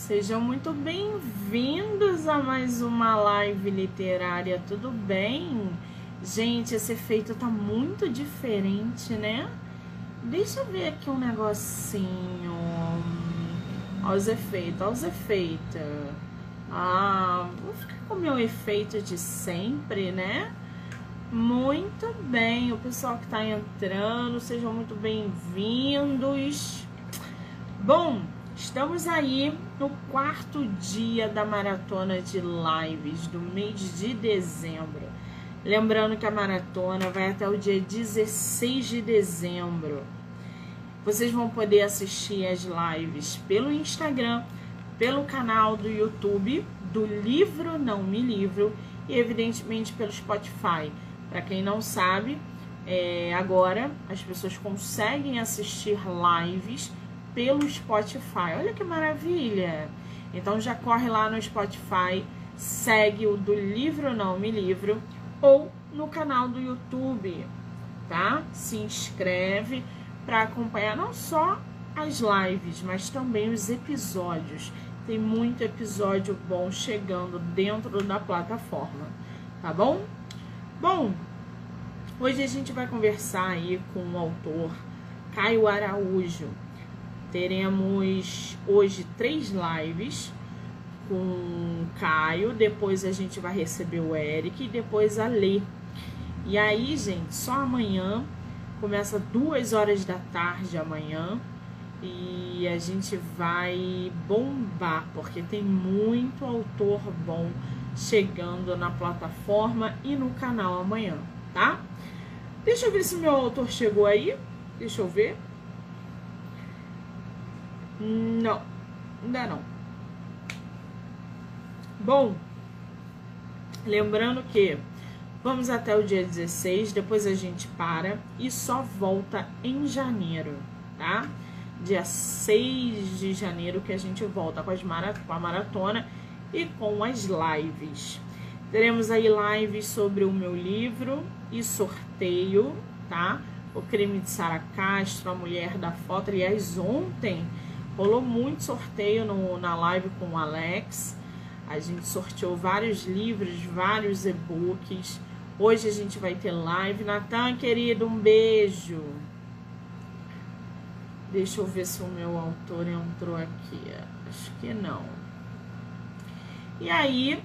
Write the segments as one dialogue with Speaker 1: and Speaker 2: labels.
Speaker 1: Sejam muito bem-vindos a mais uma live literária, tudo bem? Gente, esse efeito tá muito diferente, né? Deixa eu ver aqui um negocinho. Olha os efeitos, olha os efeitos. Ah, vou ficar com o meu efeito de sempre, né? Muito bem, o pessoal que tá entrando, sejam muito bem-vindos. Bom, Estamos aí no quarto dia da maratona de lives do mês de dezembro. Lembrando que a maratona vai até o dia 16 de dezembro. Vocês vão poder assistir as lives pelo Instagram, pelo canal do YouTube do Livro Não Me Livro e, evidentemente, pelo Spotify. Para quem não sabe, é, agora as pessoas conseguem assistir lives pelo Spotify. Olha que maravilha! Então já corre lá no Spotify, segue o do Livro Não Me Livro ou no canal do YouTube, tá? Se inscreve para acompanhar não só as lives, mas também os episódios. Tem muito episódio bom chegando dentro da plataforma, tá bom? Bom, hoje a gente vai conversar aí com o autor Caio Araújo. Teremos hoje três lives com Caio, depois a gente vai receber o Eric e depois a Lê. E aí, gente, só amanhã, começa duas horas da tarde amanhã e a gente vai bombar, porque tem muito autor bom chegando na plataforma e no canal amanhã, tá? Deixa eu ver se meu autor chegou aí. Deixa eu ver. Não, ainda não. Bom, lembrando que vamos até o dia 16, depois a gente para e só volta em janeiro, tá? Dia 6 de janeiro que a gente volta com, as com a maratona e com as lives. Teremos aí lives sobre o meu livro e sorteio, tá? O crime de Sara Castro, a mulher da foto. Aliás, ontem Rolou muito sorteio no, na live com o Alex. A gente sorteou vários livros, vários e-books. Hoje a gente vai ter live. Natan, querido, um beijo. Deixa eu ver se o meu autor entrou aqui. Acho que não. E aí,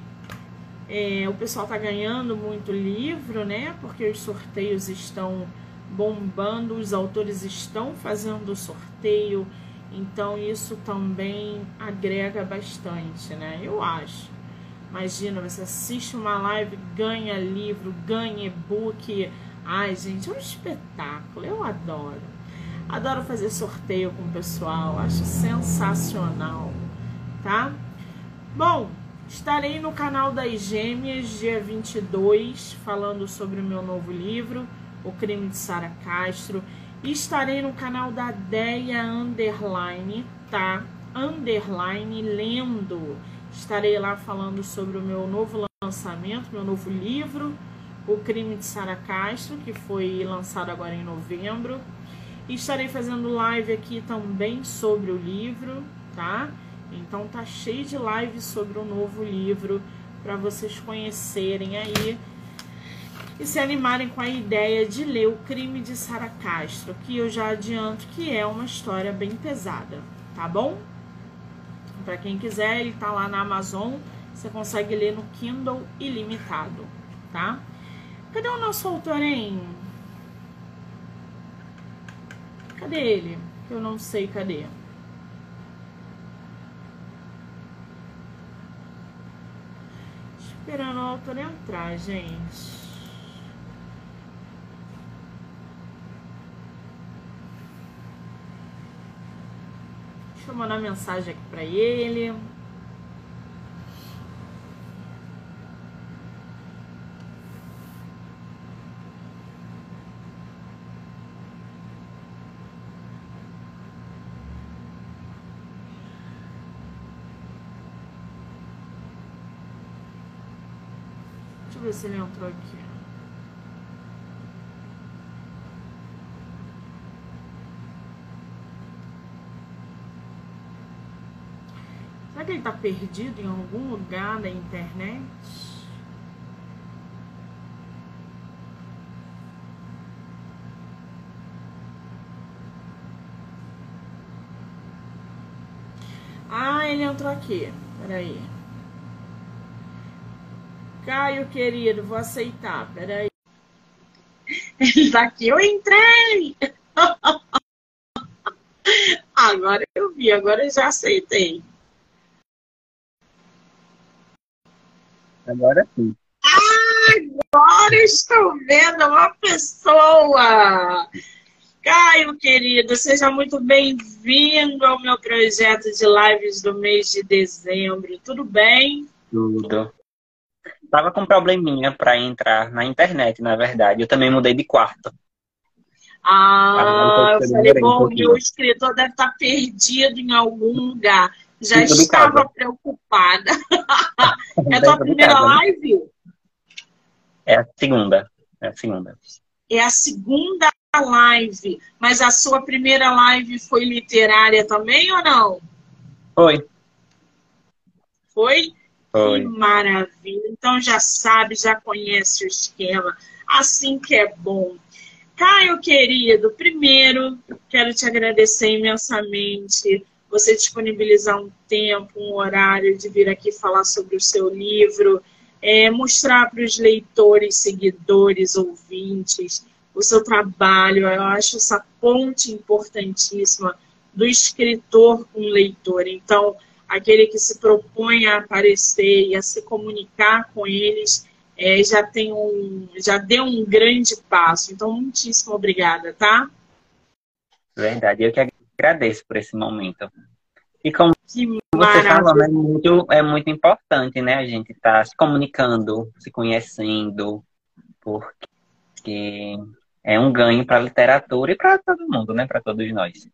Speaker 1: é, o pessoal tá ganhando muito livro, né? Porque os sorteios estão bombando, os autores estão fazendo sorteio então isso também agrega bastante, né? Eu acho. Imagina, você assiste uma live, ganha livro, ganha e-book. Ai, gente, é um espetáculo. Eu adoro. Adoro fazer sorteio com o pessoal. Acho sensacional, tá? Bom, estarei no canal das Gêmeas dia 22 falando sobre o meu novo livro, O Crime de Sara Castro. Estarei no canal da Deia Underline, tá? Underline lendo. Estarei lá falando sobre o meu novo lançamento, meu novo livro, O Crime de Sara Castro, que foi lançado agora em novembro. Estarei fazendo live aqui também sobre o livro, tá? Então tá cheio de lives sobre o novo livro para vocês conhecerem aí e se animarem com a ideia de ler O Crime de Sara Castro, que eu já adianto que é uma história bem pesada, tá bom? Para quem quiser, ele tá lá na Amazon, você consegue ler no Kindle ilimitado, tá? Cadê o nosso autor, hein? Cadê ele? Eu não sei cadê. Esperando o autor entrar, gente. Deixa eu mandar mensagem aqui para ele. Deixa eu ver se ele entrou aqui. que ele está perdido em algum lugar da internet? Ah, ele entrou aqui. Peraí. Caio, querido, vou aceitar. Peraí. Ele tá aqui. Eu entrei! agora eu vi, agora eu já aceitei.
Speaker 2: Agora sim.
Speaker 1: Agora estou vendo uma pessoa! Caio, querido, seja muito bem-vindo ao meu projeto de lives do mês de dezembro. Tudo bem?
Speaker 2: Tudo. Tava com um probleminha para entrar na internet, na verdade. Eu também mudei de quarto.
Speaker 1: Ah, eu falei, bom, um meu escritor deve estar perdido em algum lugar. Já estava preocupada. é a tua primeira casa, live? Né?
Speaker 2: É a segunda. É a segunda.
Speaker 1: É a segunda live. Mas a sua primeira live foi literária também ou não?
Speaker 2: Foi.
Speaker 1: Foi?
Speaker 2: Foi.
Speaker 1: Que maravilha. Então já sabe, já conhece o esquema. Assim que é bom. Caio, querido, primeiro quero te agradecer imensamente você disponibilizar um tempo, um horário de vir aqui falar sobre o seu livro, é, mostrar para os leitores, seguidores, ouvintes o seu trabalho. Eu acho essa ponte importantíssima do escritor com o leitor. Então, aquele que se propõe a aparecer e a se comunicar com eles é, já tem um, já deu um grande passo. Então, muitíssimo obrigada, tá?
Speaker 2: Verdade, eu que agradeço por esse momento. E como que você falou, é muito, é muito importante, né? A gente estar tá se comunicando, se conhecendo, porque é um ganho para a literatura e para todo mundo, né? Para todos nós.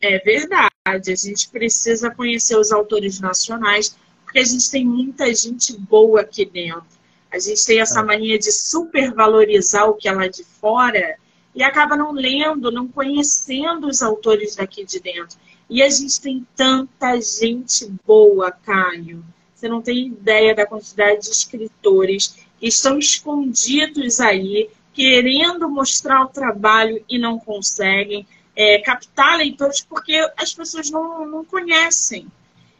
Speaker 1: É verdade. A gente precisa conhecer os autores nacionais, porque a gente tem muita gente boa aqui dentro. A gente tem essa é. mania de supervalorizar o que é lá de fora e acaba não lendo, não conhecendo os autores daqui de dentro. E a gente tem tanta gente boa, Caio. Você não tem ideia da quantidade de escritores que estão escondidos aí, querendo mostrar o trabalho e não conseguem é, captar leitores porque as pessoas não, não conhecem.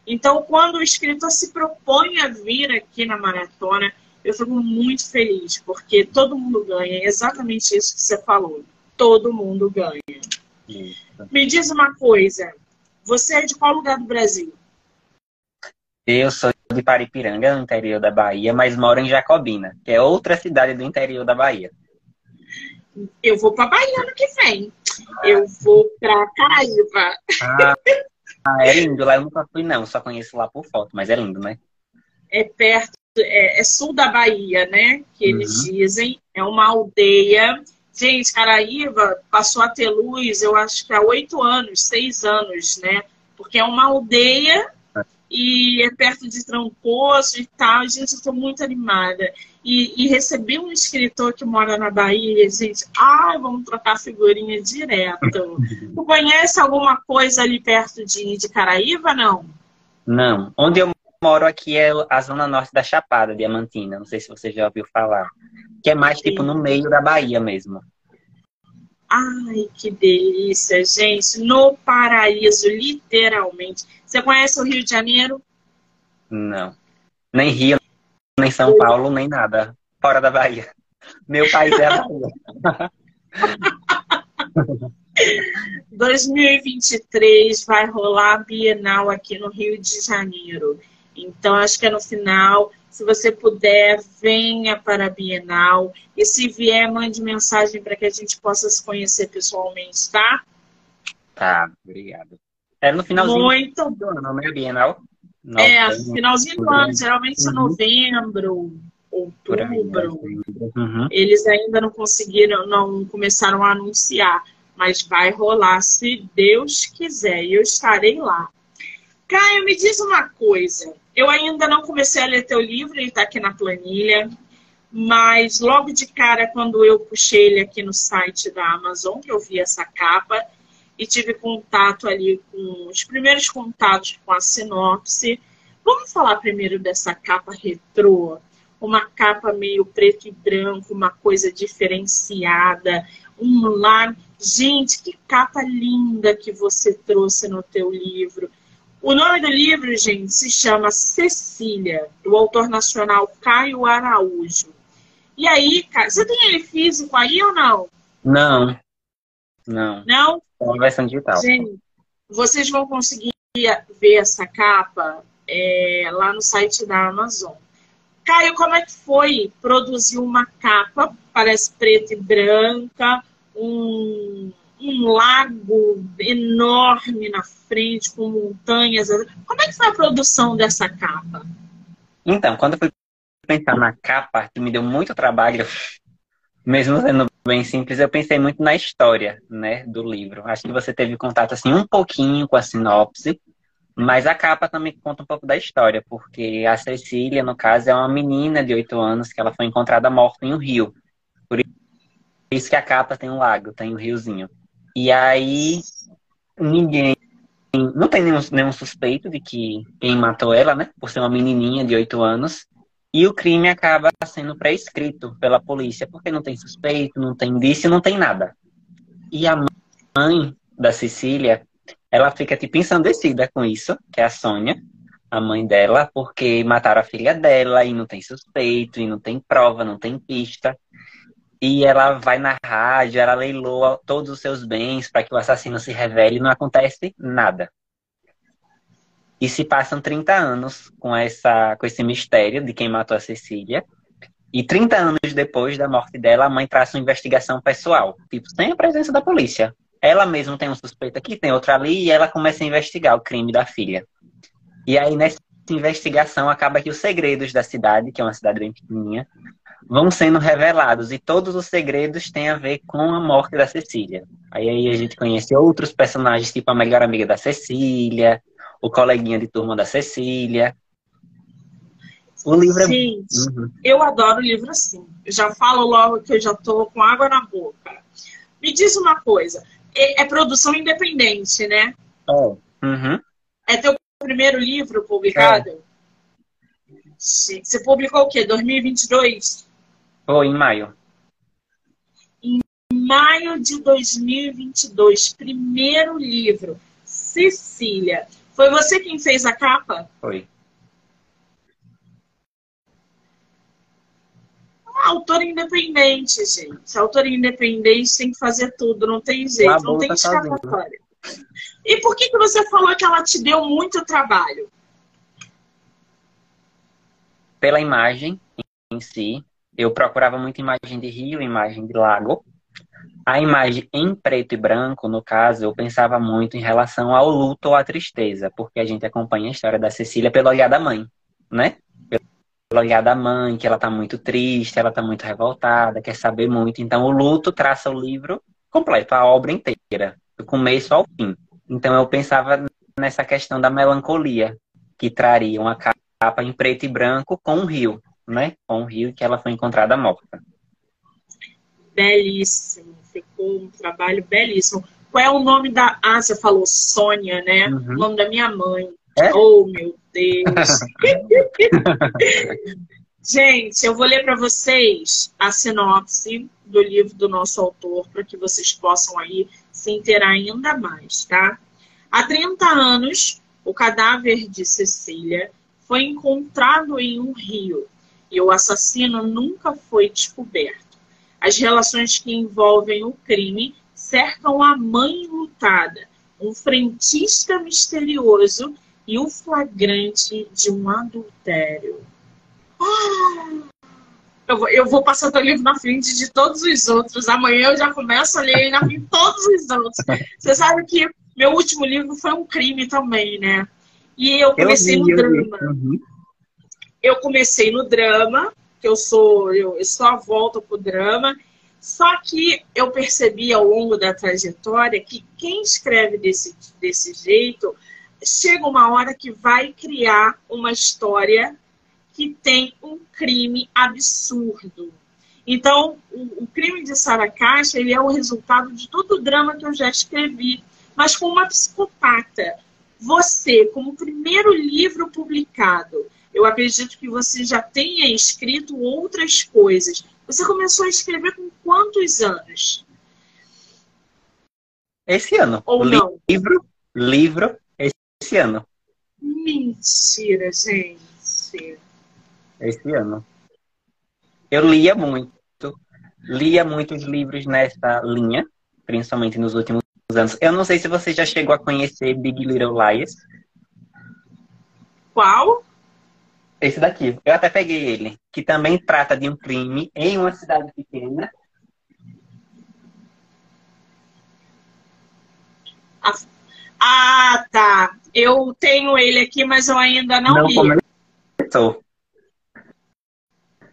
Speaker 1: Então, quando o escritor se propõe a vir aqui na maratona, eu fico muito feliz, porque todo mundo ganha. É exatamente isso que você falou. Todo mundo ganha. Me diz uma coisa. Você é de qual lugar do Brasil?
Speaker 2: Eu sou de Paripiranga, no interior da Bahia, mas moro em Jacobina, que é outra cidade do interior da Bahia.
Speaker 1: Eu vou para Bahia ano que vem. Eu vou para Caraíva.
Speaker 2: Ah, ah, é lindo. Lá eu nunca fui, não. Só conheço lá por foto, mas é lindo, né?
Speaker 1: É perto, é, é sul da Bahia, né? Que eles uhum. dizem. É uma aldeia. Gente, Caraíva passou a ter luz, eu acho que há oito anos, seis anos, né? Porque é uma aldeia e é perto de Trancoso e tal. Gente, eu estou muito animada. E, e recebi um escritor que mora na Bahia, gente, ah, vamos trocar figurinha direto. tu conhece alguma coisa ali perto de, de Caraíva, não?
Speaker 2: Não. Onde eu moro aqui é a zona norte da Chapada, Diamantina. Não sei se você já ouviu falar. Que é mais Sim. tipo no meio da Bahia mesmo.
Speaker 1: Ai, que delícia, gente. No paraíso, literalmente. Você conhece o Rio de Janeiro?
Speaker 2: Não. Nem Rio, nem São Paulo, nem nada. Fora da Bahia. Meu país é a Bahia.
Speaker 1: 2023 vai rolar a Bienal aqui no Rio de Janeiro. Então, acho que é no final se você puder, venha para a Bienal. E se vier, mande mensagem para que a gente possa se conhecer pessoalmente, tá?
Speaker 2: Tá, obrigado. É no finalzinho
Speaker 1: Muito...
Speaker 2: do ano, né, Bienal?
Speaker 1: é, no finalzinho do ano, geralmente é uhum. novembro, outubro. Uhum. Eles ainda não conseguiram, não começaram a anunciar, mas vai rolar se Deus quiser. E eu estarei lá. Caio, me diz uma coisa. Eu ainda não comecei a ler teu livro, ele está aqui na planilha, mas logo de cara, quando eu puxei ele aqui no site da Amazon, eu vi essa capa, e tive contato ali com os primeiros contatos com a sinopse, Vamos falar primeiro dessa capa retrô, uma capa meio preto e branco, uma coisa diferenciada, um lago. Gente, que capa linda que você trouxe no teu livro. O nome do livro, gente, se chama Cecília, do autor nacional Caio Araújo. E aí, cara, você tem ele físico aí ou não?
Speaker 2: Não. Não.
Speaker 1: Não?
Speaker 2: É uma versão digital.
Speaker 1: Gente, vocês vão conseguir ver essa capa é, lá no site da Amazon. Caio, como é que foi produzir uma capa, parece preta e branca, um, um lago enorme na frente, com montanhas? Como é que foi a produção dessa capa?
Speaker 2: Então, quando eu fui pensar na capa, que me deu muito trabalho, mesmo sendo bem simples, eu pensei muito na história, né, do livro. Acho que você teve contato assim um pouquinho com a sinopse, mas a capa também conta um pouco da história, porque a Cecília, no caso, é uma menina de 8 anos que ela foi encontrada morta em um rio. Por isso que a capa tem um lago, tem um riozinho. E aí ninguém não tem nenhum, nenhum suspeito de que quem matou ela, né, por ser uma menininha de 8 anos. E o crime acaba sendo prescrito pela polícia, porque não tem suspeito, não tem indício, não tem nada. E a mãe da Cecília, ela fica tipo ensandecida com isso, que é a Sônia, a mãe dela, porque mataram a filha dela e não tem suspeito, e não tem prova, não tem pista. E ela vai na rádio, ela leiloa todos os seus bens para que o assassino se revele e não acontece nada. E se passam 30 anos com, essa, com esse mistério de quem matou a Cecília. E 30 anos depois da morte dela, a mãe traça uma investigação pessoal, tipo, sem a presença da polícia. Ela mesma tem um suspeito aqui, tem outro ali, e ela começa a investigar o crime da filha. E aí, nessa investigação, acaba que os segredos da cidade, que é uma cidade bem pequenininha, vão sendo revelados. E todos os segredos têm a ver com a morte da Cecília. Aí, aí a gente conhece outros personagens, tipo a melhor amiga da Cecília, o coleguinha de turma da Cecília.
Speaker 1: O livro é... Gente, uhum. eu adoro livro assim. Eu já falo logo que eu já tô com água na boca. Me diz uma coisa, é, é produção independente, né?
Speaker 2: Oh. Uhum.
Speaker 1: É teu primeiro livro publicado? É. Você publicou o quê? 2022?
Speaker 2: Foi, em maio.
Speaker 1: Em maio de 2022, primeiro livro. Cecília. Foi você quem fez a capa?
Speaker 2: Foi.
Speaker 1: Autor independente, gente. Autor independente tem que fazer tudo, não tem jeito, não tem escapatória. E por que, que você falou que ela te deu muito trabalho?
Speaker 2: Pela imagem em si. Eu procurava muito imagem de rio, imagem de lago. A imagem em preto e branco, no caso, eu pensava muito em relação ao luto ou à tristeza, porque a gente acompanha a história da Cecília pelo olhar da mãe, né? Pelo olhar da mãe, que ela tá muito triste, ela tá muito revoltada, quer saber muito. Então, o luto traça o livro completo, a obra inteira, do começo ao fim. Então, eu pensava nessa questão da melancolia, que traria uma capa em preto e branco com um rio, né? Com um rio que ela foi encontrada morta
Speaker 1: belíssimo, ficou um trabalho belíssimo. Qual é o nome da. Ah, você falou Sônia, né? Uhum. O nome da minha mãe. É? Oh, meu Deus! Gente, eu vou ler para vocês a sinopse do livro do nosso autor, para que vocês possam aí se inteirar ainda mais, tá? Há 30 anos, o cadáver de Cecília foi encontrado em um rio e o assassino nunca foi descoberto. As relações que envolvem o crime cercam a mãe lutada, um frentista misterioso e o flagrante de um adultério. Ah! Eu vou, eu vou passar o livro na frente de todos os outros. Amanhã eu já começo a ler na frente de todos os outros. Você sabe que meu último livro foi um crime também, né? E eu comecei eu vi, no drama. Uhum. Eu comecei no drama, que eu sou, eu, eu só volto pro drama. Só que eu percebi ao longo da trajetória que quem escreve desse, desse jeito chega uma hora que vai criar uma história que tem um crime absurdo. Então, o, o crime de Sara Caixa ele é o resultado de todo o drama que eu já escrevi, mas com uma psicopata. Você, como primeiro livro publicado. Eu acredito que você já tenha escrito outras coisas. Você começou a escrever com quantos anos?
Speaker 2: Esse ano.
Speaker 1: Ou não?
Speaker 2: Livro, livro, esse ano.
Speaker 1: Mentira, gente.
Speaker 2: Esse ano. Eu lia muito. Lia muitos livros nessa linha, principalmente nos últimos anos. Eu não sei se você já chegou a conhecer Big Little Lies.
Speaker 1: Qual?
Speaker 2: Esse daqui. Eu até peguei ele. Que também trata de um crime em uma cidade pequena.
Speaker 1: Ah, tá. Eu tenho ele aqui, mas eu ainda não, não li. Começou.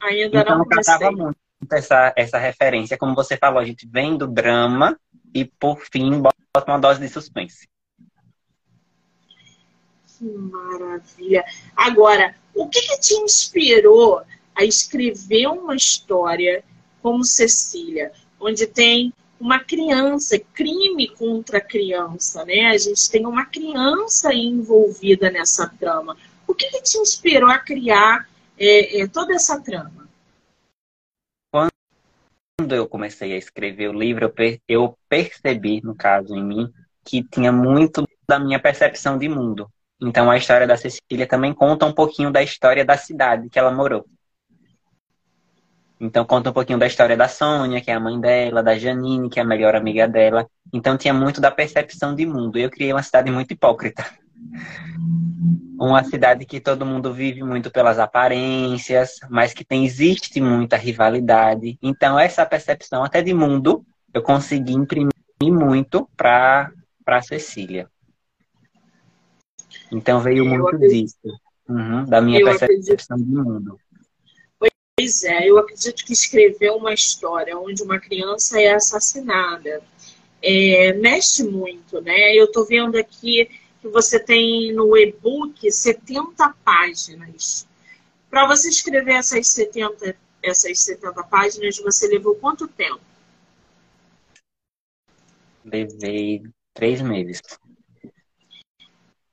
Speaker 1: Ainda então, não comecei.
Speaker 2: muito essa, essa referência. Como você falou, a gente vem do drama e, por fim, bota uma dose de suspense.
Speaker 1: Que maravilha. Agora, o que, que te inspirou a escrever uma história como Cecília, onde tem uma criança, crime contra a criança, né? A gente tem uma criança envolvida nessa trama. O que, que te inspirou a criar é, é, toda essa trama?
Speaker 2: Quando eu comecei a escrever o livro, eu percebi, no caso em mim, que tinha muito da minha percepção de mundo. Então a história da Cecília também conta um pouquinho da história da cidade que ela morou. Então conta um pouquinho da história da Sônia, que é a mãe dela, da Janine, que é a melhor amiga dela. Então tinha muito da percepção de mundo. Eu criei uma cidade muito hipócrita. Uma cidade que todo mundo vive muito pelas aparências, mas que tem existe muita rivalidade. Então essa percepção até de mundo eu consegui imprimir muito para para Cecília. Então veio muito disso, uhum, da minha eu percepção acredito. de mundo.
Speaker 1: Pois é, eu acredito que escrever uma história onde uma criança é assassinada é, mexe muito, né? Eu estou vendo aqui que você tem no e-book 70 páginas. Para você escrever essas 70, essas 70 páginas, você levou quanto tempo?
Speaker 2: Levei três meses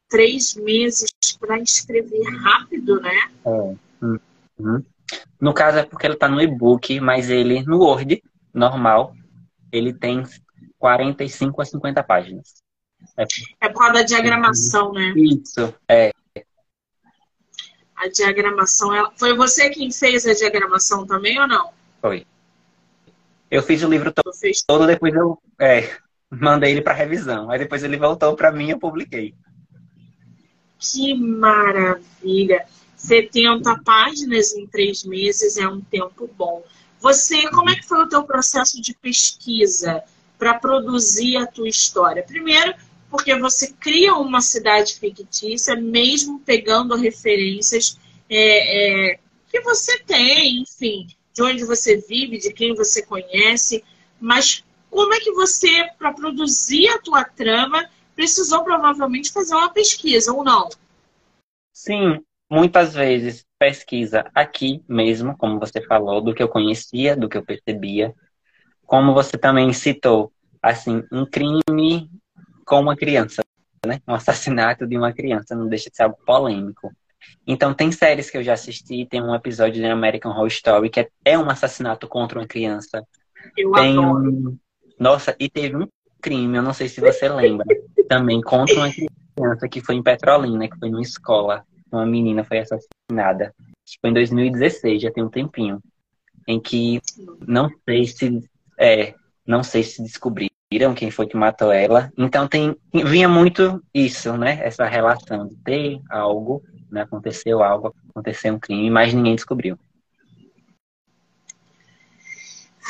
Speaker 1: três meses para escrever rápido, né? É.
Speaker 2: Uhum. No caso é porque ele está no e-book, mas ele no Word normal ele tem 45 a 50 páginas.
Speaker 1: É, é por causa da diagramação, né?
Speaker 2: Isso, é.
Speaker 1: A diagramação, ela... foi você quem fez a diagramação também ou não?
Speaker 2: Foi. Eu fiz o livro todo, todo depois eu é, mandei ele para revisão. Aí depois ele voltou para mim e eu publiquei.
Speaker 1: Que maravilha! 70 páginas em três meses é um tempo bom. Você, como é que foi o teu processo de pesquisa para produzir a tua história? Primeiro, porque você cria uma cidade fictícia, mesmo pegando referências é, é, que você tem, enfim, de onde você vive, de quem você conhece, mas como é que você, para produzir a tua trama, precisou provavelmente fazer uma pesquisa, ou não?
Speaker 2: Sim, muitas vezes pesquisa aqui mesmo, como você falou, do que eu conhecia, do que eu percebia. Como você também citou, assim, um crime com uma criança, né? Um assassinato de uma criança, não deixa de ser algo polêmico. Então, tem séries que eu já assisti, tem um episódio de American Horror Story que é, é um assassinato contra uma criança.
Speaker 1: Eu tem adoro. Um...
Speaker 2: Nossa, e teve um crime, eu não sei se você lembra, também contra uma criança que foi em Petrolina, que foi numa escola. Uma menina foi assassinada. Foi em 2016, já tem um tempinho. Em que não sei se é, não sei se descobriram quem foi que matou ela. Então tem vinha muito isso, né? Essa relação de ter algo, né? aconteceu algo, aconteceu um crime, mas ninguém descobriu.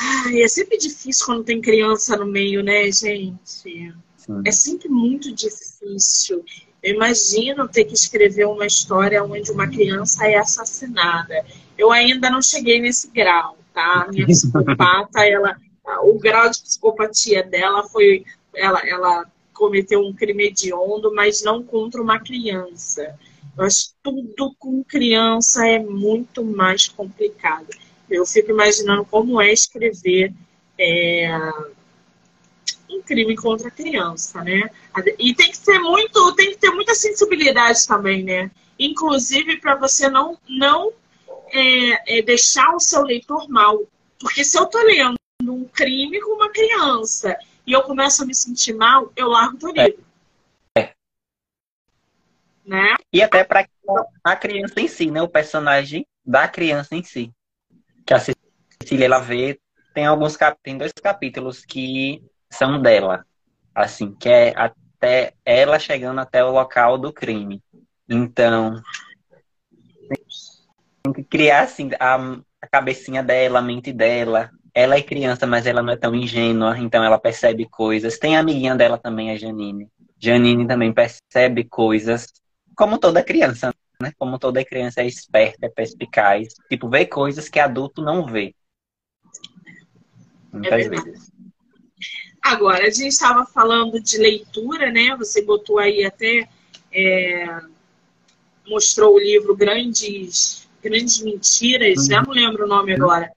Speaker 1: Ai, é sempre difícil quando tem criança no meio, né, gente? Sim. É sempre muito difícil. Eu imagino ter que escrever uma história onde uma criança é assassinada. Eu ainda não cheguei nesse grau, tá? Minha psicopata, ela, o grau de psicopatia dela foi, ela, ela cometeu um crime hediondo, mas não contra uma criança. Que tudo com criança é muito mais complicado. Eu fico imaginando como é escrever é, um crime contra a criança, né? E tem que ser muito, tem que ter muita sensibilidade também, né? inclusive para você não, não é, é, deixar o seu leitor mal. Porque se eu estou lendo um crime com uma criança e eu começo a me sentir mal, eu largo o livro. É.
Speaker 2: Né? E até para a criança em si, né? O personagem da criança em si. Que a Cecília ela vê, tem alguns cap... tem dois capítulos que são dela, assim, que é até ela chegando até o local do crime. Então, tem que criar assim a, a cabecinha dela, a mente dela. Ela é criança, mas ela não é tão ingênua, então ela percebe coisas. Tem a amiguinha dela também, a Janine. Janine também percebe coisas, como toda criança, né? Como toda criança é esperta, é perspicaz. Tipo, vê coisas que adulto não vê.
Speaker 1: Muitas é vezes. Agora, a gente estava falando de leitura, né? Você botou aí até. É, mostrou o livro Grandes Grandes Mentiras, já não lembro o nome agora.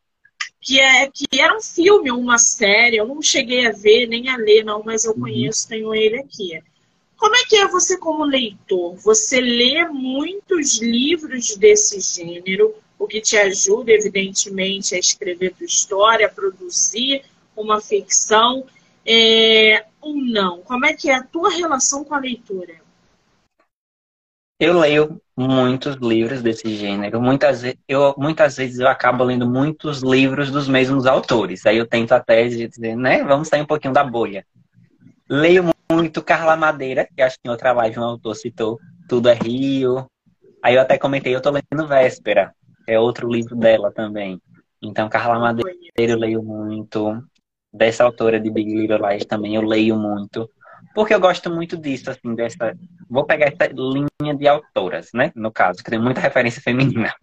Speaker 1: Que, é, que era um filme, uma série, eu não cheguei a ver nem a ler, não, mas eu uhum. conheço, tenho ele aqui. Como é que é você como leitor? Você lê muitos livros desse gênero, o que te ajuda, evidentemente, a escrever tua história, a produzir uma ficção, é, ou não? Como é que é a tua relação com a leitura?
Speaker 2: Eu leio muitos livros desse gênero. Muitas, eu, muitas vezes eu acabo lendo muitos livros dos mesmos autores. Aí eu tento até dizer, né? Vamos sair um pouquinho da bolha. Leio muito Carla Madeira, que acho que em outra live um autor citou. Tudo é Rio. Aí eu até comentei, eu tô lendo Véspera. É outro livro dela também. Então, Carla Madeira eu leio muito. Dessa autora de Big Little Lies também eu leio muito. Porque eu gosto muito disso, assim, dessa. Vou pegar essa linha de autoras, né? No caso, que tem muita referência feminina.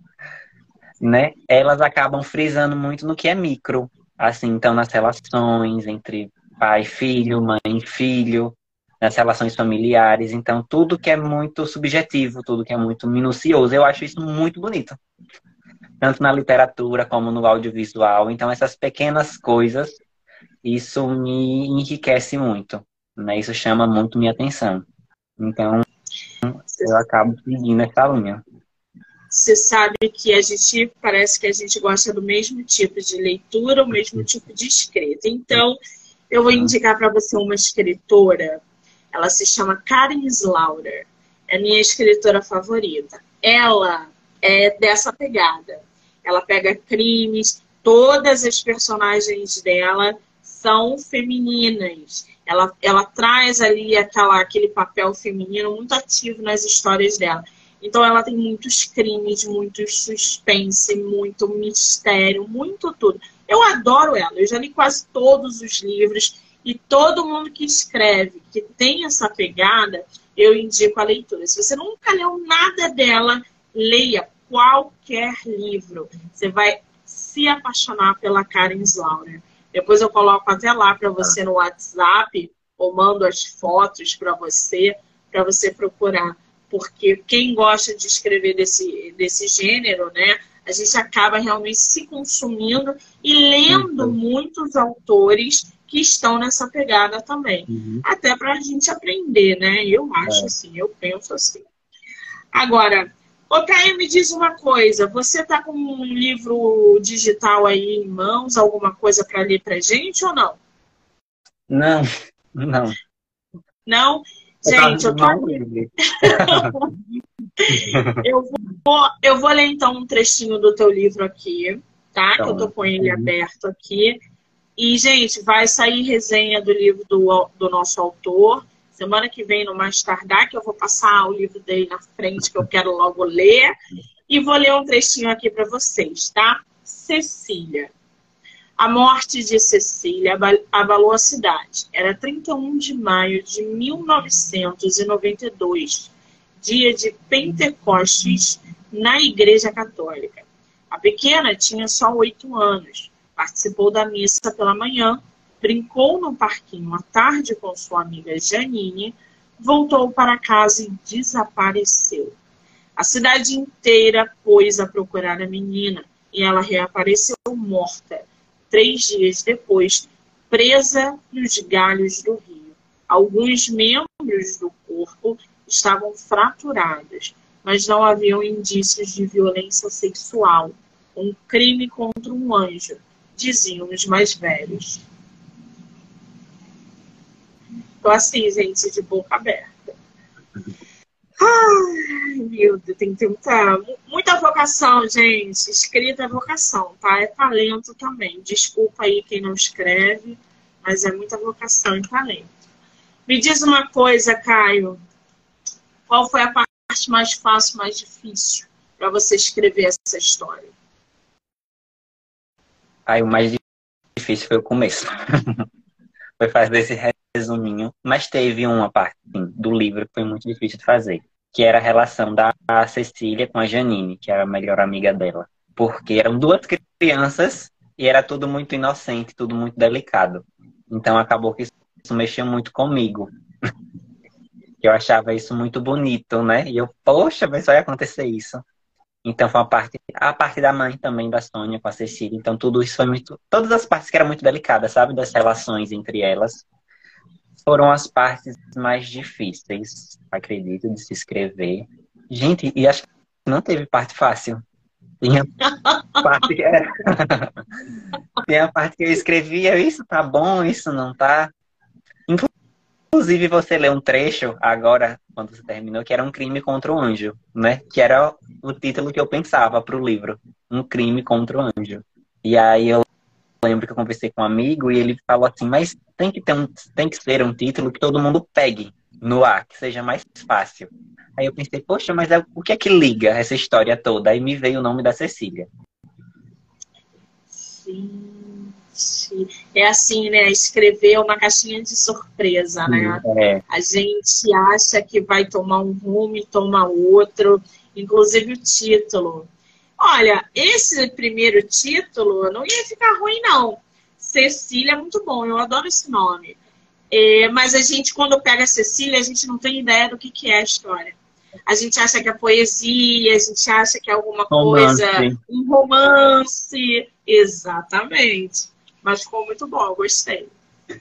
Speaker 2: Né? Elas acabam frisando muito no que é micro. Assim, então, nas relações entre pai e filho, mãe e filho, nas relações familiares. Então, tudo que é muito subjetivo, tudo que é muito minucioso, eu acho isso muito bonito. Tanto na literatura como no audiovisual. Então, essas pequenas coisas, isso me enriquece muito. Né? Isso chama muito minha atenção. Então, eu acabo seguindo essa linha.
Speaker 1: Você sabe que a gente parece que a gente gosta do mesmo tipo de leitura, o mesmo tipo de escrita. Então, eu vou indicar para você uma escritora. Ela se chama Karen Slaughter. É minha escritora favorita. Ela é dessa pegada. Ela pega crimes, todas as personagens dela são femininas ela, ela traz ali aquela, aquele papel feminino muito ativo nas histórias dela. Então ela tem muitos crimes, muitos suspense, muito mistério, muito tudo. Eu adoro ela, eu já li quase todos os livros e todo mundo que escreve, que tem essa pegada, eu indico a leitura. Se você nunca leu nada dela, leia qualquer livro. Você vai se apaixonar pela Karen Slaughter. Depois eu coloco até lá para você no WhatsApp, ou mando as fotos para você, para você procurar. Porque quem gosta de escrever desse, desse gênero, né? A gente acaba realmente se consumindo e lendo uhum. muitos autores que estão nessa pegada também. Uhum. Até para a gente aprender, né? Eu acho é. assim, eu penso assim. Agora, Ô, Caio, me diz uma coisa. Você tá com um livro digital aí em mãos, alguma coisa para ler pra gente ou não?
Speaker 2: Não, não.
Speaker 1: Não? Gente, eu tô aqui. eu, vou, eu vou ler então um trechinho do teu livro aqui, tá? Então, que eu tô com ele aberto aqui. E, gente, vai sair resenha do livro do, do nosso autor. Semana que vem, no mais tardar, que eu vou passar o livro dele na frente, que eu quero logo ler. E vou ler um trechinho aqui para vocês, tá? Cecília. A morte de Cecília abalou a cidade. Era 31 de maio de 1992, dia de Pentecostes na Igreja Católica. A pequena tinha só oito anos. Participou da missa pela manhã brincou no parquinho à tarde com sua amiga Janine, voltou para casa e desapareceu. A cidade inteira pôs a procurar a menina e ela reapareceu morta, três dias depois, presa nos galhos do rio. Alguns membros do corpo estavam fraturados mas não haviam indícios de violência sexual. Um crime contra um anjo, diziam os mais velhos. Tô assim, gente, de boca aberta. Ai, meu Deus, tem que ter muita, muita vocação, gente. Escrita é vocação, tá? É talento também. Desculpa aí quem não escreve, mas é muita vocação e talento. Me diz uma coisa, Caio. Qual foi a parte mais fácil, mais difícil para você escrever essa história?
Speaker 2: Aí o mais difícil foi o começo. foi fazer esse resuminho. Mas teve uma parte sim, do livro que foi muito difícil de fazer, que era a relação da Cecília com a Janine, que era a melhor amiga dela. Porque eram duas crianças e era tudo muito inocente, tudo muito delicado. Então acabou que isso mexeu muito comigo. eu achava isso muito bonito, né? E eu, poxa, mas vai acontecer isso. Então foi uma parte, a parte da mãe também da Sônia com a Cecília. Então tudo isso foi muito, todas as partes que eram muito delicadas, sabe, das relações entre elas, foram as partes mais difíceis, acredito, de se escrever. Gente, e acho que não teve parte fácil. Tinha parte que era... Tinha parte que eu escrevia, isso tá bom, isso não tá. Inclusive, você lê um trecho agora, quando você terminou, que era um crime contra o anjo, né? Que era o título que eu pensava para o livro. Um crime contra o anjo. E aí eu lembro que eu conversei com um amigo e ele falou assim, mas tem que, ter um, tem que ser um título que todo mundo pegue no ar, que seja mais fácil. Aí eu pensei, poxa, mas é, o que é que liga essa história toda? Aí me veio o nome da Cecília.
Speaker 1: Sim é assim, né? Escrever é uma caixinha de surpresa, né? É. A gente acha que vai tomar um rumo e toma outro, inclusive o título. Olha, esse primeiro título não ia ficar ruim, não. Cecília é muito bom, eu adoro esse nome. É, mas a gente, quando pega Cecília, a gente não tem ideia do que, que é a história. A gente acha que é poesia, a gente acha que é alguma romance. coisa, um romance. Exatamente. Mas ficou muito bom, gostei.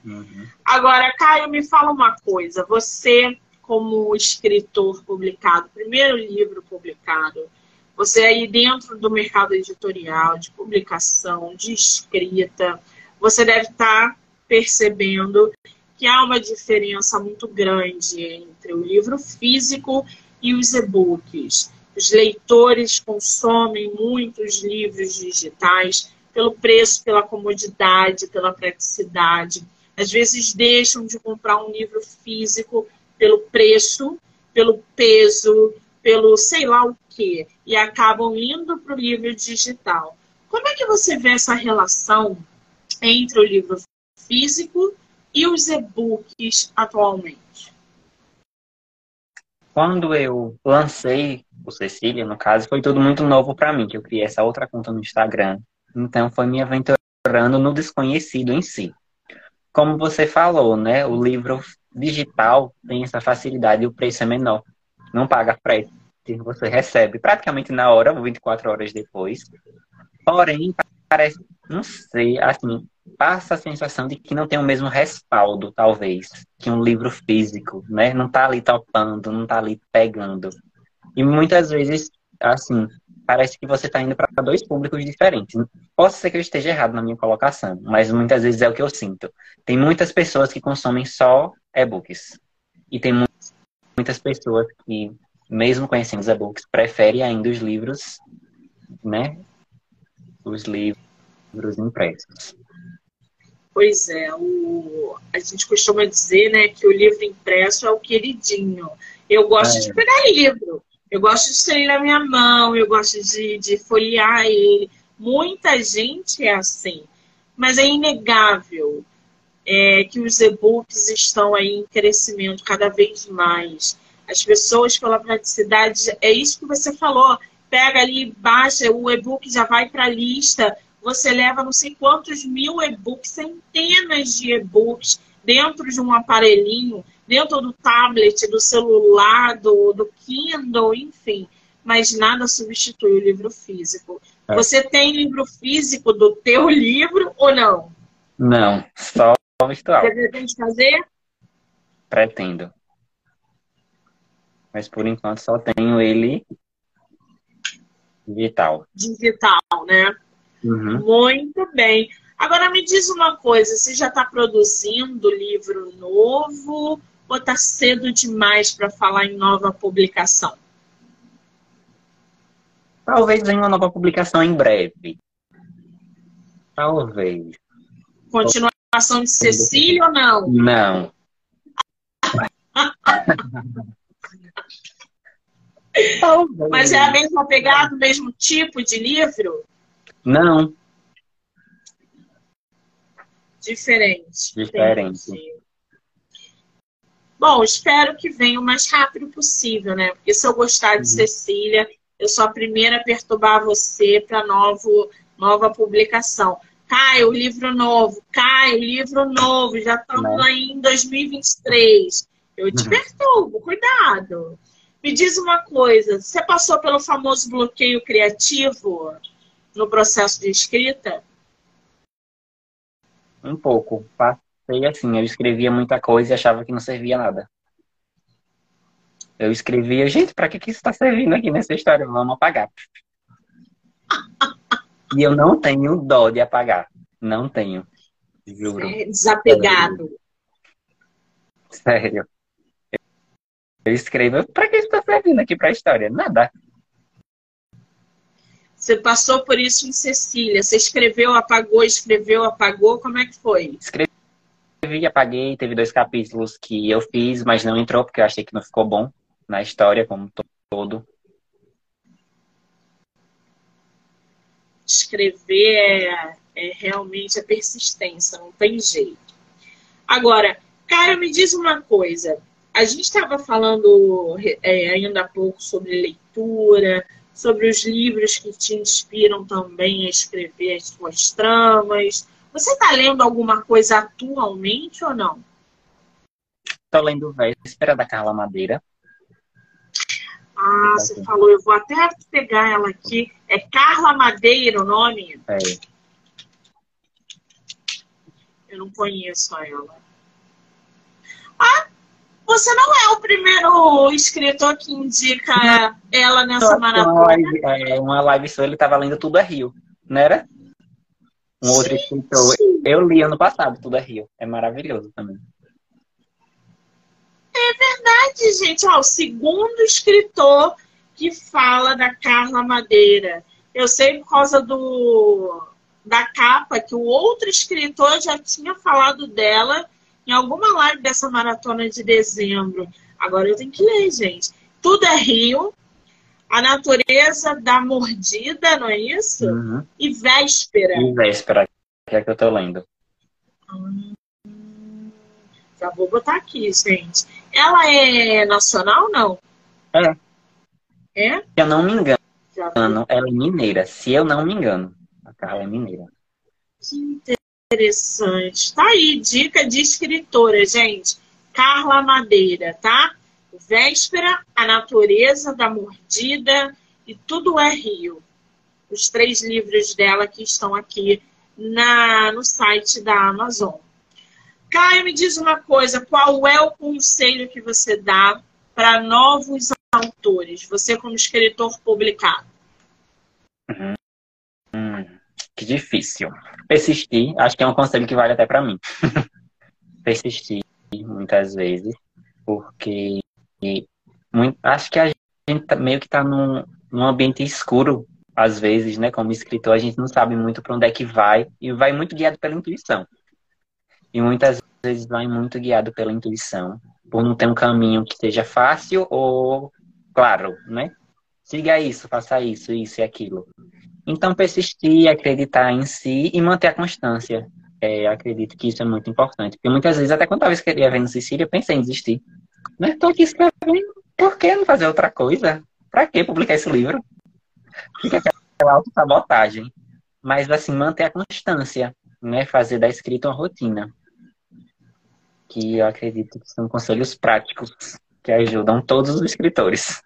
Speaker 1: Uhum. Agora, Caio, me fala uma coisa. Você, como escritor publicado, primeiro livro publicado, você aí dentro do mercado editorial, de publicação, de escrita, você deve estar percebendo que há uma diferença muito grande entre o livro físico e os e-books. Os leitores consomem muitos livros digitais pelo preço, pela comodidade, pela praticidade. Às vezes deixam de comprar um livro físico pelo preço, pelo peso, pelo sei lá o quê, e acabam indo para o livro digital. Como é que você vê essa relação entre o livro físico e os e-books atualmente?
Speaker 2: Quando eu lancei o Cecília, no caso, foi tudo muito novo para mim, que eu criei essa outra conta no Instagram, então, foi me aventurando no desconhecido em si. Como você falou, né? O livro digital tem essa facilidade e o preço é menor. Não paga frete. Você recebe praticamente na hora, 24 horas depois. Porém, parece, não sei, assim, passa a sensação de que não tem o mesmo respaldo, talvez, que um livro físico, né? Não tá ali topando, não tá ali pegando. E muitas vezes, assim, parece que você está indo para dois públicos diferentes. Posso ser que eu esteja errado na minha colocação, mas muitas vezes é o que eu sinto. Tem muitas pessoas que consomem só e-books. E tem muitas pessoas que, mesmo conhecendo os e-books, preferem ainda os livros, né? Os livros impressos.
Speaker 1: Pois é, o... a gente costuma dizer né, que o livro impresso é o queridinho. Eu gosto é. de pegar livro. Eu gosto de ter ele na minha mão, eu gosto de, de folhear ele. Muita gente é assim. Mas é inegável é, que os e-books estão aí em crescimento cada vez mais. As pessoas, pela praticidade, é isso que você falou. Pega ali, baixa, o e-book já vai para a lista. Você leva não sei quantos mil e-books, centenas de e-books dentro de um aparelhinho dentro do tablet, do celular, do, do Kindle, enfim. Mas nada substitui o livro físico. É. Você tem livro físico do teu livro ou não?
Speaker 2: Não, só virtual.
Speaker 1: Você pretende fazer?
Speaker 2: Pretendo. Mas por enquanto só tenho ele digital.
Speaker 1: Digital, né?
Speaker 2: Uhum.
Speaker 1: Muito bem. Agora me diz uma coisa, você já está produzindo livro novo ou está cedo demais para falar em nova publicação?
Speaker 2: Talvez venha uma nova publicação em breve. Talvez.
Speaker 1: Continuação de Cecília ou não?
Speaker 2: Não.
Speaker 1: Talvez. Mas é a mesma pegada, o mesmo tipo de livro?
Speaker 2: Não.
Speaker 1: Diferente.
Speaker 2: Diferente.
Speaker 1: Entendi. Bom, espero que venha o mais rápido possível, né? Porque se eu gostar de uhum. Cecília, eu sou a primeira a perturbar você para nova publicação. Caio, livro novo. Caio, livro novo. Já estamos aí em 2023. Eu te uhum. perturbo, cuidado. Me diz uma coisa, você passou pelo famoso bloqueio criativo no processo de escrita?
Speaker 2: Um pouco. Passei assim, eu escrevia muita coisa e achava que não servia nada. Eu escrevia, gente, para que, que isso está servindo aqui nessa história? Vamos apagar. e eu não tenho dó de apagar. Não tenho. Juro.
Speaker 1: É desapegado.
Speaker 2: Sério. Eu escrevo, para que isso está servindo aqui para a história? Nada.
Speaker 1: Você passou por isso em Cecília. Você escreveu, apagou, escreveu, apagou. Como é que foi?
Speaker 2: Escrevi, apaguei. Teve dois capítulos que eu fiz, mas não entrou porque eu achei que não ficou bom na história como todo.
Speaker 1: Escrever é, é realmente a persistência, não tem jeito. Agora, cara, me diz uma coisa. A gente estava falando é, ainda há pouco sobre leitura, sobre os livros que te inspiram também a escrever as suas tramas. Você está lendo alguma coisa atualmente ou não?
Speaker 2: Estou lendo Véspera da Carla Madeira.
Speaker 1: Ah, você falou, eu vou até pegar ela aqui. É Carla Madeira o nome?
Speaker 2: É.
Speaker 1: Eu não conheço ela. Ah, você não é o primeiro escritor que indica ela nessa maratona. Uma live,
Speaker 2: é, uma live sua, ele estava lendo Tudo é Rio, não era? Um outro escritor. Eu li ano passado, Tudo é Rio. É maravilhoso também.
Speaker 1: É verdade, gente. Ó, o segundo escritor que fala da Carla Madeira. Eu sei por causa do da capa que o outro escritor já tinha falado dela em alguma live dessa maratona de dezembro. Agora eu tenho que ler, gente. Tudo é Rio, a natureza da mordida, não é isso?
Speaker 2: Uhum.
Speaker 1: E véspera.
Speaker 2: E véspera, que é que eu tô lendo.
Speaker 1: Hum, já vou botar aqui, gente. Ela é nacional não?
Speaker 2: É.
Speaker 1: É?
Speaker 2: Se eu não me engano, ela é mineira. Se eu não me engano, a Carla é mineira.
Speaker 1: Que interessante. Tá aí, dica de escritora, gente. Carla Madeira, tá? Véspera, a natureza da mordida e tudo é Rio. Os três livros dela que estão aqui na, no site da Amazon. Caio, me diz uma coisa: qual é o conselho que você dá para novos autores? Você, como escritor publicado.
Speaker 2: Hum, que difícil. Persistir, acho que é um conselho que vale até para mim. Persistir, muitas vezes, porque muito, acho que a gente tá, meio que está num, num ambiente escuro às vezes, né? Como escritor, a gente não sabe muito para onde é que vai e vai muito guiado pela intuição. E muitas vezes vai muito guiado pela intuição, por não ter um caminho que seja fácil ou claro, né? Siga isso, faça isso, isso e aquilo. Então, persistir, acreditar em si e manter a constância. É, acredito que isso é muito importante. Porque muitas vezes, até quando eu estava escrevendo Sicília, eu pensei em desistir. Né? Estou aqui escrevendo, por que não fazer outra coisa? Para que publicar esse livro? Fica aquela autossabotagem. Mas, assim, manter a constância, né? Fazer da escrita uma rotina que eu acredito que são conselhos práticos que ajudam todos os escritores.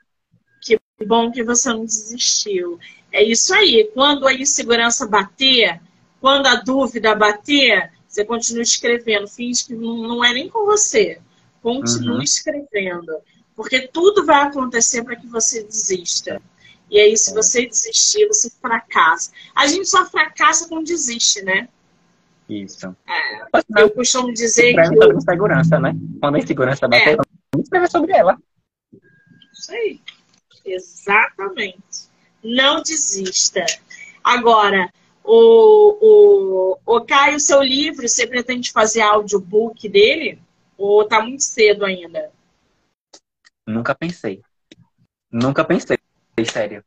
Speaker 1: Que bom que você não desistiu. É isso aí. Quando a insegurança bater, quando a dúvida bater, você continua escrevendo. Finge que não é nem com você. Continue uhum. escrevendo. Porque tudo vai acontecer para que você desista. E aí, se você desistir, você fracassa. A gente só fracassa quando desiste, né?
Speaker 2: Isso.
Speaker 1: É, eu costumo dizer que.
Speaker 2: Sobre segurança, né? Quando a insegurança bater, é. escrever sobre ela.
Speaker 1: Isso aí. Exatamente. Não desista. Agora, o, o, o Caio, seu livro, você pretende fazer audiobook dele? Ou tá muito cedo ainda?
Speaker 2: Nunca pensei. Nunca pensei, sério.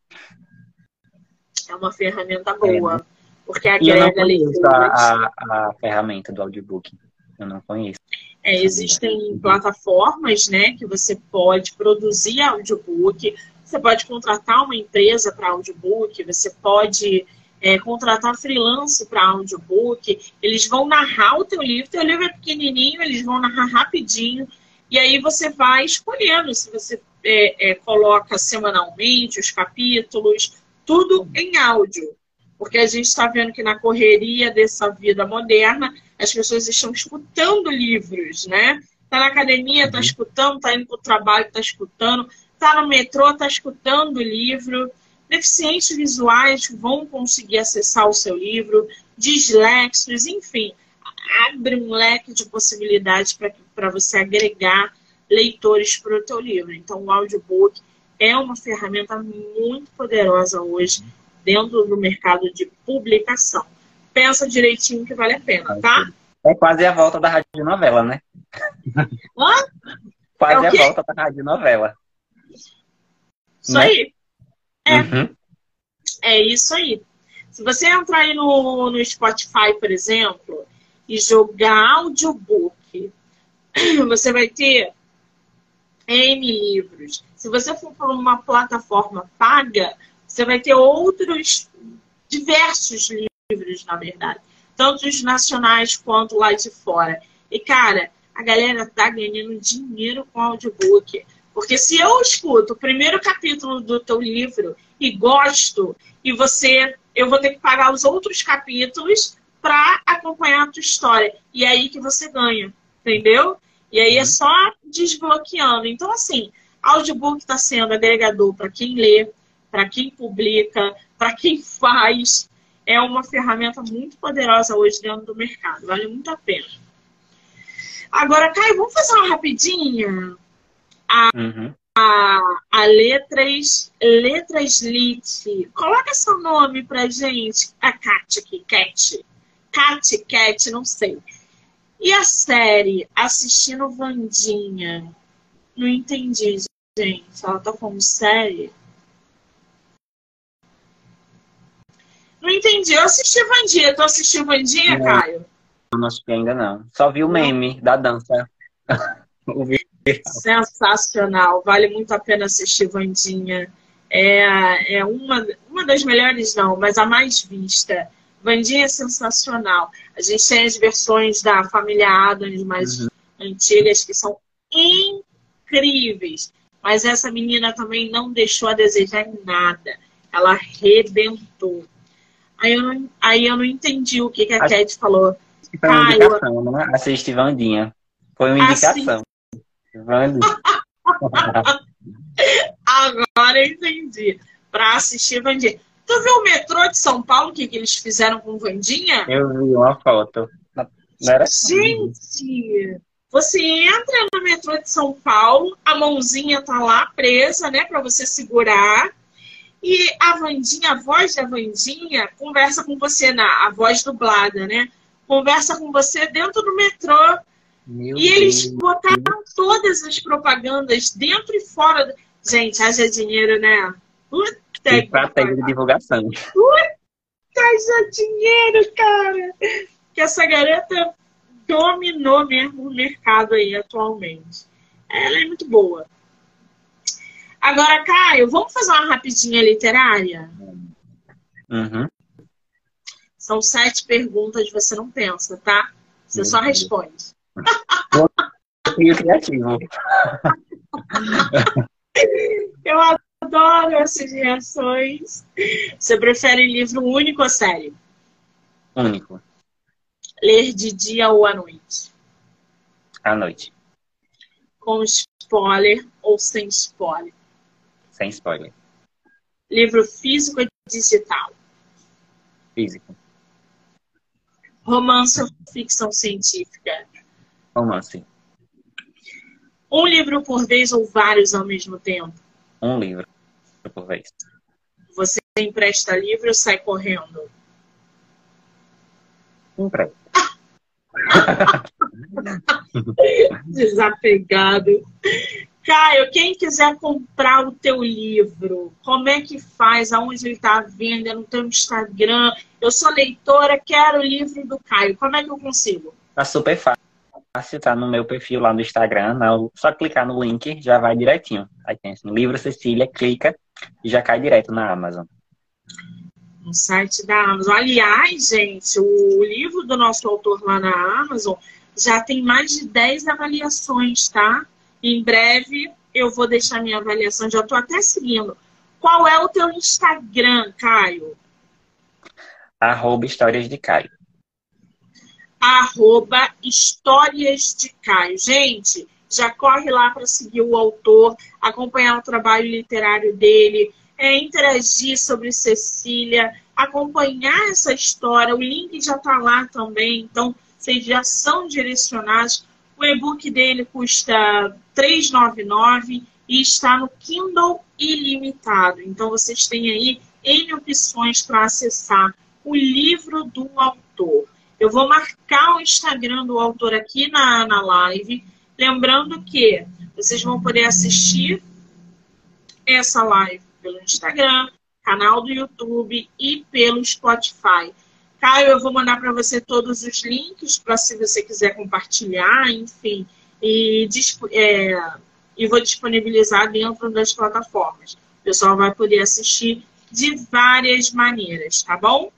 Speaker 1: É uma ferramenta boa. É. Porque agrega
Speaker 2: leituras. A, a, a ferramenta do audiobook. Eu não conheço.
Speaker 1: É, existem plataformas né, que você pode produzir audiobook, você pode contratar uma empresa para audiobook, você pode é, contratar freelance para audiobook, eles vão narrar o teu livro, teu livro é pequenininho, eles vão narrar rapidinho, e aí você vai escolhendo se você é, é, coloca semanalmente os capítulos, tudo em áudio. Porque a gente está vendo que na correria dessa vida moderna, as pessoas estão escutando livros, né? Está na academia, está uhum. escutando, está indo para o trabalho, está escutando, está no metrô, está escutando o livro. Deficientes visuais vão conseguir acessar o seu livro, disléxicos, enfim, abre um leque de possibilidades para você agregar leitores para o teu livro. Então, o audiobook é uma ferramenta muito poderosa hoje dentro do mercado de publicação. Pensa direitinho que vale a pena, tá?
Speaker 2: É quase a volta da radionovela, né?
Speaker 1: Hã?
Speaker 2: Quase é a volta da radionovela.
Speaker 1: Isso né? aí. É. Uhum. é isso aí. Se você entrar aí no, no Spotify, por exemplo, e jogar audiobook, você vai ter N livros. Se você for para uma plataforma paga, você vai ter outros, diversos livros, na verdade. Tanto os nacionais quanto lá de fora. E, cara, a galera tá ganhando dinheiro com audiobook. Porque se eu escuto o primeiro capítulo do teu livro e gosto, e você, eu vou ter que pagar os outros capítulos para acompanhar a tua história. E é aí que você ganha, entendeu? E aí é uhum. só desbloqueando. Então, assim, audiobook está sendo agregador para quem lê, para quem publica, para quem faz. É uma ferramenta muito poderosa hoje dentro do mercado. Vale muito a pena. Agora, Caio, vamos fazer uma rapidinha? A, uhum. a, a letras, letras Lit. Coloca seu nome pra gente. A Cat aqui, Cat. Cat, Cat, não sei. E a série Assistindo Vandinha? Não entendi, gente. Ela tá falando série? Não entendi. Eu assisti Vandinha. Tu assistiu Vandinha, não, Caio?
Speaker 2: Não acho que ainda não. Só vi o meme da dança.
Speaker 1: Sensacional. Vale muito a pena assistir Vandinha. É, é uma, uma das melhores, não, mas a mais vista. Vandinha é sensacional. A gente tem as versões da família Adams mais uhum. antigas que são incríveis. Mas essa menina também não deixou a desejar em nada. Ela arrebentou. Aí eu não, aí eu não entendi o que, que a Acho Cat falou.
Speaker 2: Foi uma ah, indicação, eu... né? Assiste Vandinha. Foi uma indicação. Vandinha.
Speaker 1: Agora eu entendi. Pra assistir Vandinha. Tu viu o metrô de São Paulo, o que, que eles fizeram com Vandinha?
Speaker 2: Eu vi uma foto. Não era.
Speaker 1: Gente, você entra no metrô de São Paulo, a mãozinha tá lá presa, né, para você segurar. E a Vandinha, a voz da Vandinha, conversa com você, na, a voz dublada, né? Conversa com você dentro do metrô. Meu e eles Deus. botaram todas as propagandas dentro e fora. Do... Gente, haja dinheiro, né?
Speaker 2: Puta Estratégia de divulgação.
Speaker 1: Puta, haja dinheiro, cara! Que essa garota dominou mesmo o mercado aí atualmente. Ela é muito boa. Agora, Caio, vamos fazer uma rapidinha literária?
Speaker 2: Uhum.
Speaker 1: São sete perguntas, você não pensa, tá? Você uhum. só responde.
Speaker 2: Eu criativo.
Speaker 1: Eu adoro essas reações. Você prefere livro único ou série?
Speaker 2: Único.
Speaker 1: Ler de dia ou à noite?
Speaker 2: À noite.
Speaker 1: Com spoiler ou sem spoiler?
Speaker 2: Sem spoiler.
Speaker 1: Livro físico ou digital?
Speaker 2: Físico.
Speaker 1: Romance ou ficção científica?
Speaker 2: Romance.
Speaker 1: Um livro por vez ou vários ao mesmo tempo?
Speaker 2: Um livro por vez.
Speaker 1: Você empresta livro ou sai correndo?
Speaker 2: Empresta.
Speaker 1: Desapegado. Caio, quem quiser comprar o teu livro, como é que faz? Aonde ele está à venda? No teu Instagram? Eu sou leitora, quero o livro do Caio. Como é que eu consigo?
Speaker 2: Tá super fácil, tá no meu perfil lá no Instagram. Não, só clicar no link, já vai direitinho. Aí tem assim, livro Cecília, clica e já cai direto na Amazon.
Speaker 1: No site da Amazon. Aliás, gente, o livro do nosso autor lá na Amazon já tem mais de 10 avaliações, tá? Em breve eu vou deixar minha avaliação, já estou até seguindo. Qual é o teu Instagram, Caio?
Speaker 2: Arroba Histórias de Caio.
Speaker 1: Arroba Histórias de Caio. Gente, já corre lá para seguir o autor, acompanhar o trabalho literário dele, é, interagir sobre Cecília, acompanhar essa história. O link já está lá também, então vocês já são direcionados o e-book dele custa R$ 3,99 e está no Kindle ilimitado. Então vocês têm aí N opções para acessar o livro do autor. Eu vou marcar o Instagram do autor aqui na, na live. Lembrando que vocês vão poder assistir essa live pelo Instagram, canal do YouTube e pelo Spotify. Caio, eu vou mandar para você todos os links para se você quiser compartilhar, enfim, e, é, e vou disponibilizar dentro das plataformas. O pessoal vai poder assistir de várias maneiras, tá bom?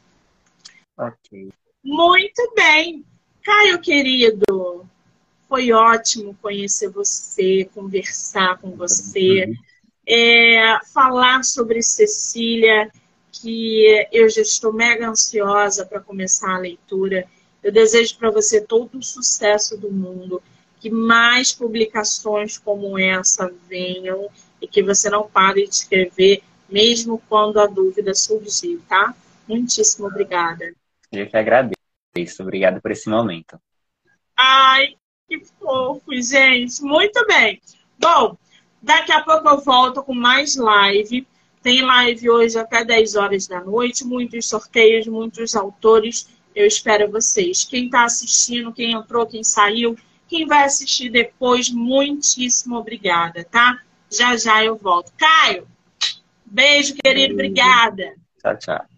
Speaker 2: Ok.
Speaker 1: Muito bem. Caio, querido, foi ótimo conhecer você, conversar com você, uhum. é, falar sobre Cecília que eu já estou mega ansiosa para começar a leitura. Eu desejo para você todo o sucesso do mundo, que mais publicações como essa venham e que você não pare de escrever, mesmo quando a dúvida surgir, tá? Muitíssimo obrigada.
Speaker 2: Eu que agradeço. Obrigado por esse momento.
Speaker 1: Ai, que fofo, gente. Muito bem. Bom, daqui a pouco eu volto com mais live. Tem live hoje até 10 horas da noite, muitos sorteios, muitos autores. Eu espero vocês. Quem está assistindo, quem entrou, quem saiu, quem vai assistir depois, muitíssimo obrigada, tá? Já já eu volto. Caio, beijo, querido, obrigada.
Speaker 2: Tchau, tchau.